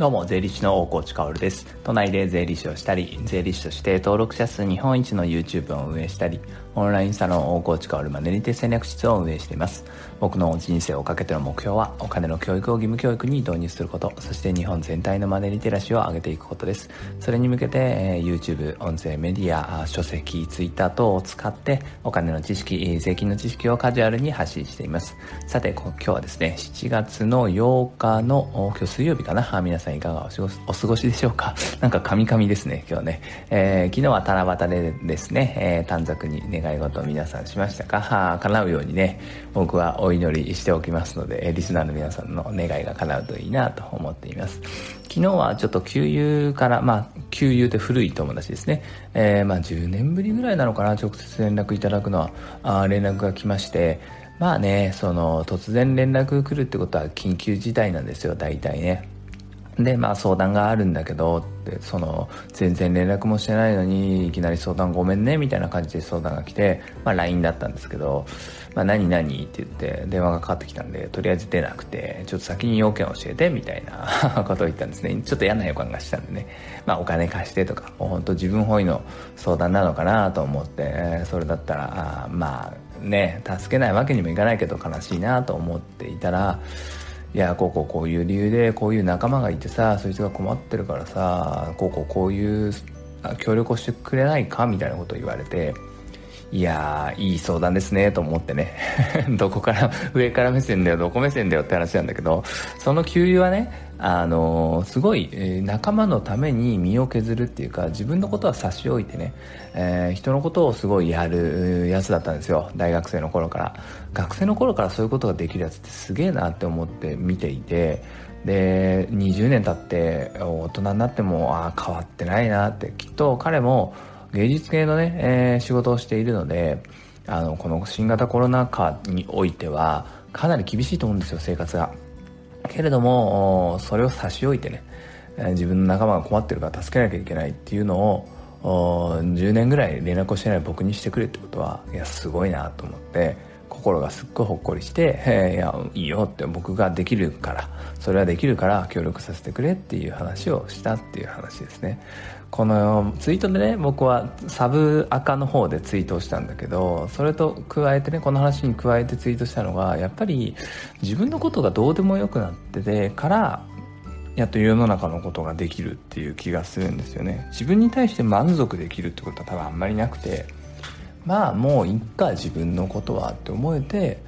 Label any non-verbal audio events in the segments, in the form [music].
どうも、税理士の大河内薫です。都内で税理士をしたり、税理士として登録者数日本一の YouTube を運営したり、オンラインサロン大河内薫マネリテ戦略室を運営しています。僕の人生をかけての目標は、お金の教育を義務教育に導入すること、そして日本全体のマネリテラシーを上げていくことです。それに向けて、えー、YouTube、音声メディア、書籍、Twitter 等を使って、お金の知識、税金の知識をカジュアルに発信しています。さて、今日はですね、7月の8日の、今日水曜日かな、皆さんいかがお過ごしでしょうか？なんかカミカミですね、今日ね。えー、昨日は七夕でですね、えー、短冊にね願い事を皆さんしましたか？は叶うようにね、僕はお祈りしておきますので、リスナーの皆さんの願いが叶うといいなと思っています。昨日はちょっと給油から、まあ、給油って古い友達ですね。えー、まあ10年ぶりぐらいなのかな、直接連絡いただくのは、あ連絡が来まして、まあね、その、突然連絡来るってことは緊急事態なんですよ、大体ね。で、まあ相談があるんだけど、って、その、全然連絡もしてないのに、いきなり相談ごめんね、みたいな感じで相談が来て、まあ LINE だったんですけど、まあ何何って言って電話がかかってきたんで、とりあえず出なくて、ちょっと先に要件教えて、みたいな [laughs] ことを言ったんですね。ちょっと嫌な予感がしたんでね。まあお金貸してとか、もう本当自分本位の相談なのかなと思って、それだったら、あまあね、助けないわけにもいかないけど悲しいなと思っていたら、いやこうこうこういう理由でこういう仲間がいてさそいつが困ってるからさこうこうこういう協力をしてくれないかみたいなことを言われて。いやーいい相談ですねと思ってね。[laughs] どこから上から目線だよどこ目線だよって話なんだけどその給油はねあのすごい、えー、仲間のために身を削るっていうか自分のことは差し置いてね、えー、人のことをすごいやるやつだったんですよ大学生の頃から。学生の頃からそういうことができるやつってすげえなって思って見ていてで20年経って大人になってもああ変わってないなってきっと彼も芸術系のね、えー、仕事をしているのであのこの新型コロナ禍においてはかなり厳しいと思うんですよ生活が。けれどもそれを差し置いてね自分の仲間が困ってるから助けなきゃいけないっていうのを10年ぐらい連絡をしてない僕にしてくれってことはいやすごいなと思って心がすっごいほっこりして「いやいいよ」って僕ができるからそれはできるから協力させてくれっていう話をしたっていう話ですね。このツイートでね僕はサブ赤の方でツイートをしたんだけどそれと加えてねこの話に加えてツイートしたのがやっぱり自分のことがどうでもよくなっててからやっと世の中のことができるっていう気がするんですよね。自分に対して満足できるってことは多分あんまりなくてまあもういっか自分のことはって思えて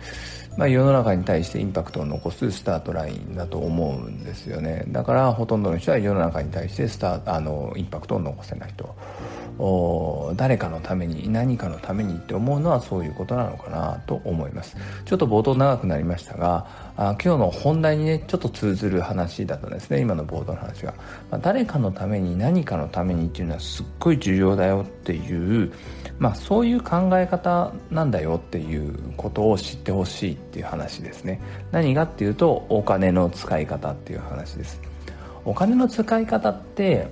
まあ、世の中に対してインパクトを残すスタートラインだと思うんですよね。だからほとんどの人は世の中に対してスタあのインパクトを残せないと誰かのために何かのためにって思うのはそういうことなのかなと思います。ちょっと冒頭長くなりましたがあ今日の本題にねちょっと通ずる話だったんですね今の冒頭の話が、まあ、誰かのために何かのためにっていうのはすっごい重要だよっていうまあそういう考え方なんだよっていうことを知ってほしいっていう話ですね。何がっていうとお金の使い方っていう話です。お金の使い方って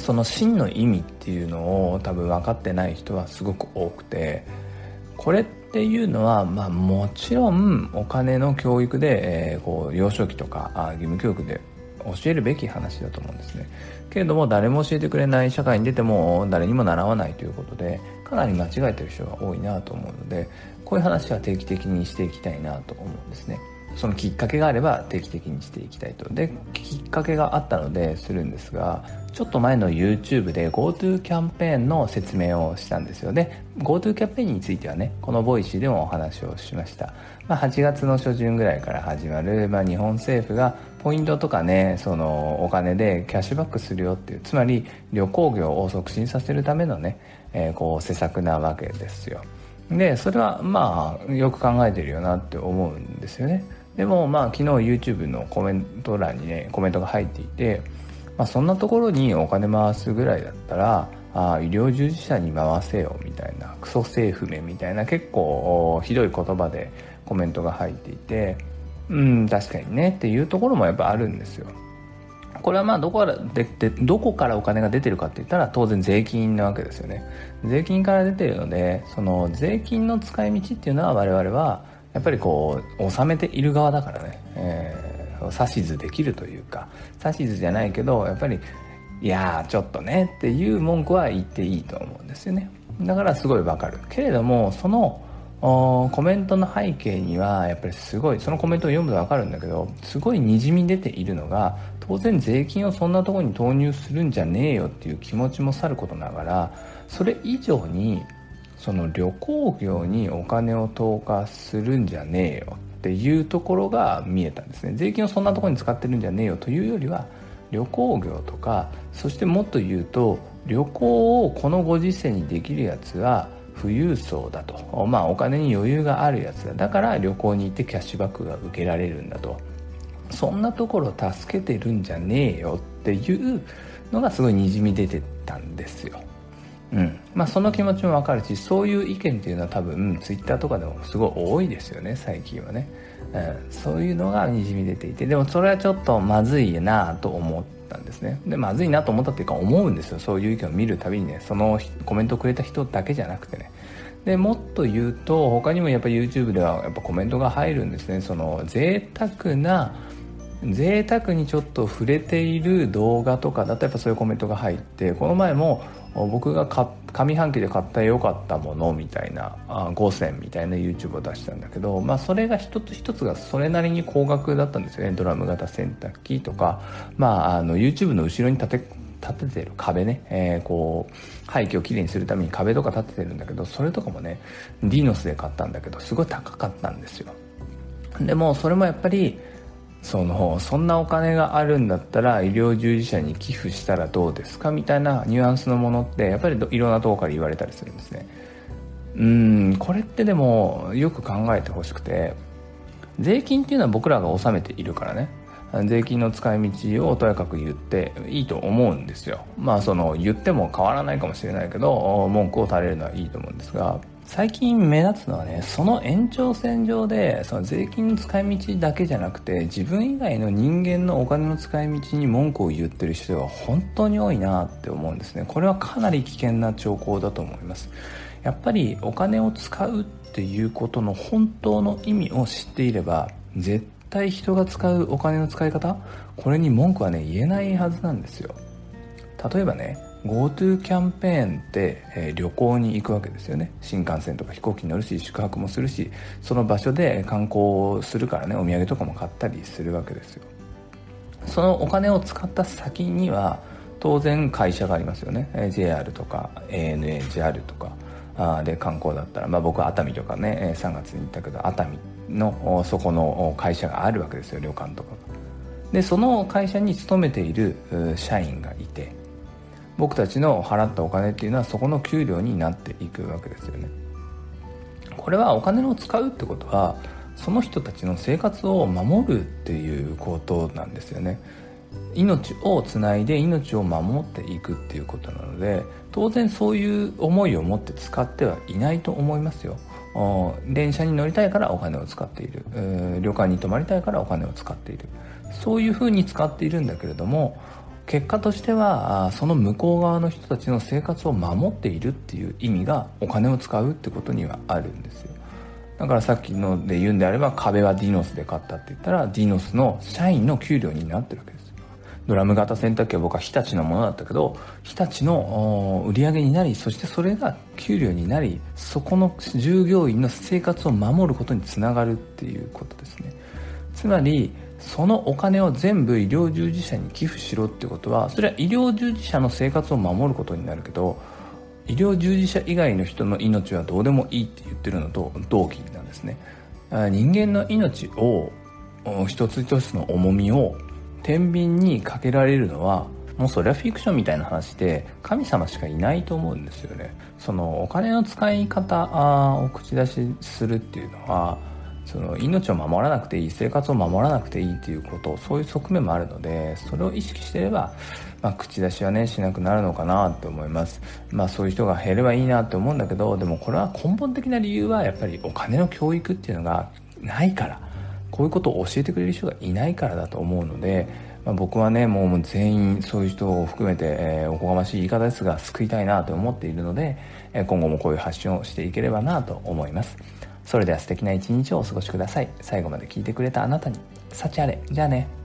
その真の意味っていうのを多分分かってない人はすごく多くてこれっていうのは、まあ、もちろんお金の教育で、えー、こう幼少期とかあ義務教育で教えるべき話だと思うんですね。けれども誰も教えてくれない社会に出ても誰にも習わないということでかなり間違えてる人が多いなと思うのでこういう話は定期的にしていきたいなと思うんですね。そのきっかけがあれば定期的にしていきたいと。できっかけがあったのでするんですがちょっと前の YouTube で GoTo キャンペーンの説明をしたんですよ。ね GoTo キャンペーンについてはねこの Voicy でもお話をしました、まあ、8月の初旬ぐらいから始まる、まあ、日本政府がポイントとかねそのお金でキャッシュバックするよっていうつまり旅行業を促進させるためのね、えー、こう施策なわけですよ。でそれはまあよく考えてるよなって思うんですよね。でもまあ昨日 YouTube のコメント欄にねコメントが入っていて、まあ、そんなところにお金回すぐらいだったらあ医療従事者に回せよみたいなクソ政府名みたいな結構ひどい言葉でコメントが入っていてうん確かにねっていうところもやっぱあるんですよ。これはまあどこからででどこからお金が出てるかって言ったら当然税金なわけですよね。税金から出てるのでその税金の使い道っていうのは我々はやっぱりこう納めている側だからね、え指図できるというか。指図じゃないけどやっぱりいやちょっとねっていう文句は言っていいと思うんですよね。だからすごいわかる。けれどもそのコメントの背景にはやっぱりすごいそのコメントを読むとわかるんだけどすごいにじみ出ているのが当然税金をそんなとこに投入するんじゃねえよっていう気持ちもさることながらそれ以上にその旅行業にお金を投下するんじゃねえよっていうところが見えたんですね。税金をそんなところに使ってるんじゃねえよというよりは旅行業とかそしてもっと言うと旅行をこのご時世にできるやつは富裕層だと。まあお金に余裕があるやつだ。だから旅行に行ってキャッシュバックが受けられるんだと。そんなところを助けてるんじゃねえよっていうのがすごいにじみ出てたんですよ。うん。まあ、その気持ちもわかるしそういう意見っていうのは多分ツイッターとかでもすごい多いですよね最近はね、うん、そういうのがにじみ出ていて。でもそれはちょっとまずいなと思ったんですね。でまずいなと思ったっていうか思うんですよ。そういう意見を見るたびにねそのコメントをくれた人だけじゃなくてね。でもっと言うと他にもやっぱ YouTube ではやっぱコメントが入るんですね。その贅沢な贅沢にちょっと触れている動画とかだとやっぱそういうコメントが入ってこの前も僕が上半期で買った良かったものみたいな5選みたいな YouTube を出したんだけど、まあ、それが一つ一つがそれなりに高額だったんですよ。ねドラム型洗濯機とか、まあ、あの YouTube の後ろに立て立ててる壁ね、えー、こう廃墟をきれいにするために壁とか立ててるんだけどそれとかもねディノスで買ったんだけどすごい高かったんですよ。でもそれもやっぱりそのそんなお金があるんだったら医療従事者に寄付したらどうですかみたいなニュアンスのものってやっぱりいろんなとこから言われたりするんですね。うんこれってでもよく考えてほしくて税金っていうのは僕らが納めているからね。税金の使い道をとやかく言っていいと思うんですよ。まあその言っても変わらないかもしれないけど文句を垂れるのはいいと思うんですが最近目立つのはねその延長線上でその税金の使い道だけじゃなくて自分以外の人間のお金の使い道に文句を言ってる人が本当に多いなって思うんですね。これはかなり危険な兆候だと思います。やっぱりお金を使うっていうことの本当の意味を知っていれば絶対人が使うお金の使い方これに文句はね言えないはずなんですよ。例えばね GoTo キャンペーンって、えー、旅行に行くわけですよね。新幹線とか飛行機に乗るし宿泊もするしその場所で観光するからねお土産とかも買ったりするわけですよ。そのお金を使った先には当然会社がありますよね。JR とか ANA、JAL とかあで観光だったら、まあ、僕は熱海とかね3月に行ったけど熱海のそこの会社があるわけですよ旅館とかでその会社に勤めている社員がいて僕たちの払ったお金っていうのはそこの給料になっていくわけですよね。これはお金を使うってことはその人たちの生活を守るっていうことなんですよね。命をつないで命を守っていくっていうことなので当然そういう思いを持って使ってはいないと思いますよ。電車に乗りたいからお金を使っている。旅館に泊まりたいからお金を使っている。そういうふうに使っているんだけれども結果としてはその向こう側の人たちの生活を守っているっていう意味がお金を使うってことにはあるんですよ。だからさっきので言うんであれば壁はディノスで買ったって言ったらディノスの社員の給料になってるわけですドラム型洗濯機は僕は日立のものだったけど日立の売り上げになりそしてそれが給料になりそこの従業員の生活を守ることにつながるっていうことですね。つまりそのお金を全部医療従事者に寄付しろってことはそれは医療従事者の生活を守ることになるけど医療従事者以外の人の命はどうでもいいって言ってるのと同期なんですね。人間の命を一つ一つの重みを天秤にかけられるのはもうそれはフィクションみたいな話で神様しかいないと思うんですよね。そのお金の使い方を口出しするっていうのはその命を守らなくていい生活を守らなくていいっていうことそういう側面もあるのでそれを意識していれば、まあ、口出しはねしなくなるのかなって思います。まあそういう人が減ればいいなって思うんだけどでもこれは根本的な理由はやっぱりお金の教育っていうのがないからこういうことを教えてくれる人がいないからだと思うので、まあ、僕はねもう全員そういう人を含めて、えー、おこがましい言い方ですが救いたいなと思っているので、今後もこういう発信をしていければなと思います。それでは素敵な一日をお過ごしください。最後まで聞いてくれたあなたに、幸あれ。じゃあね。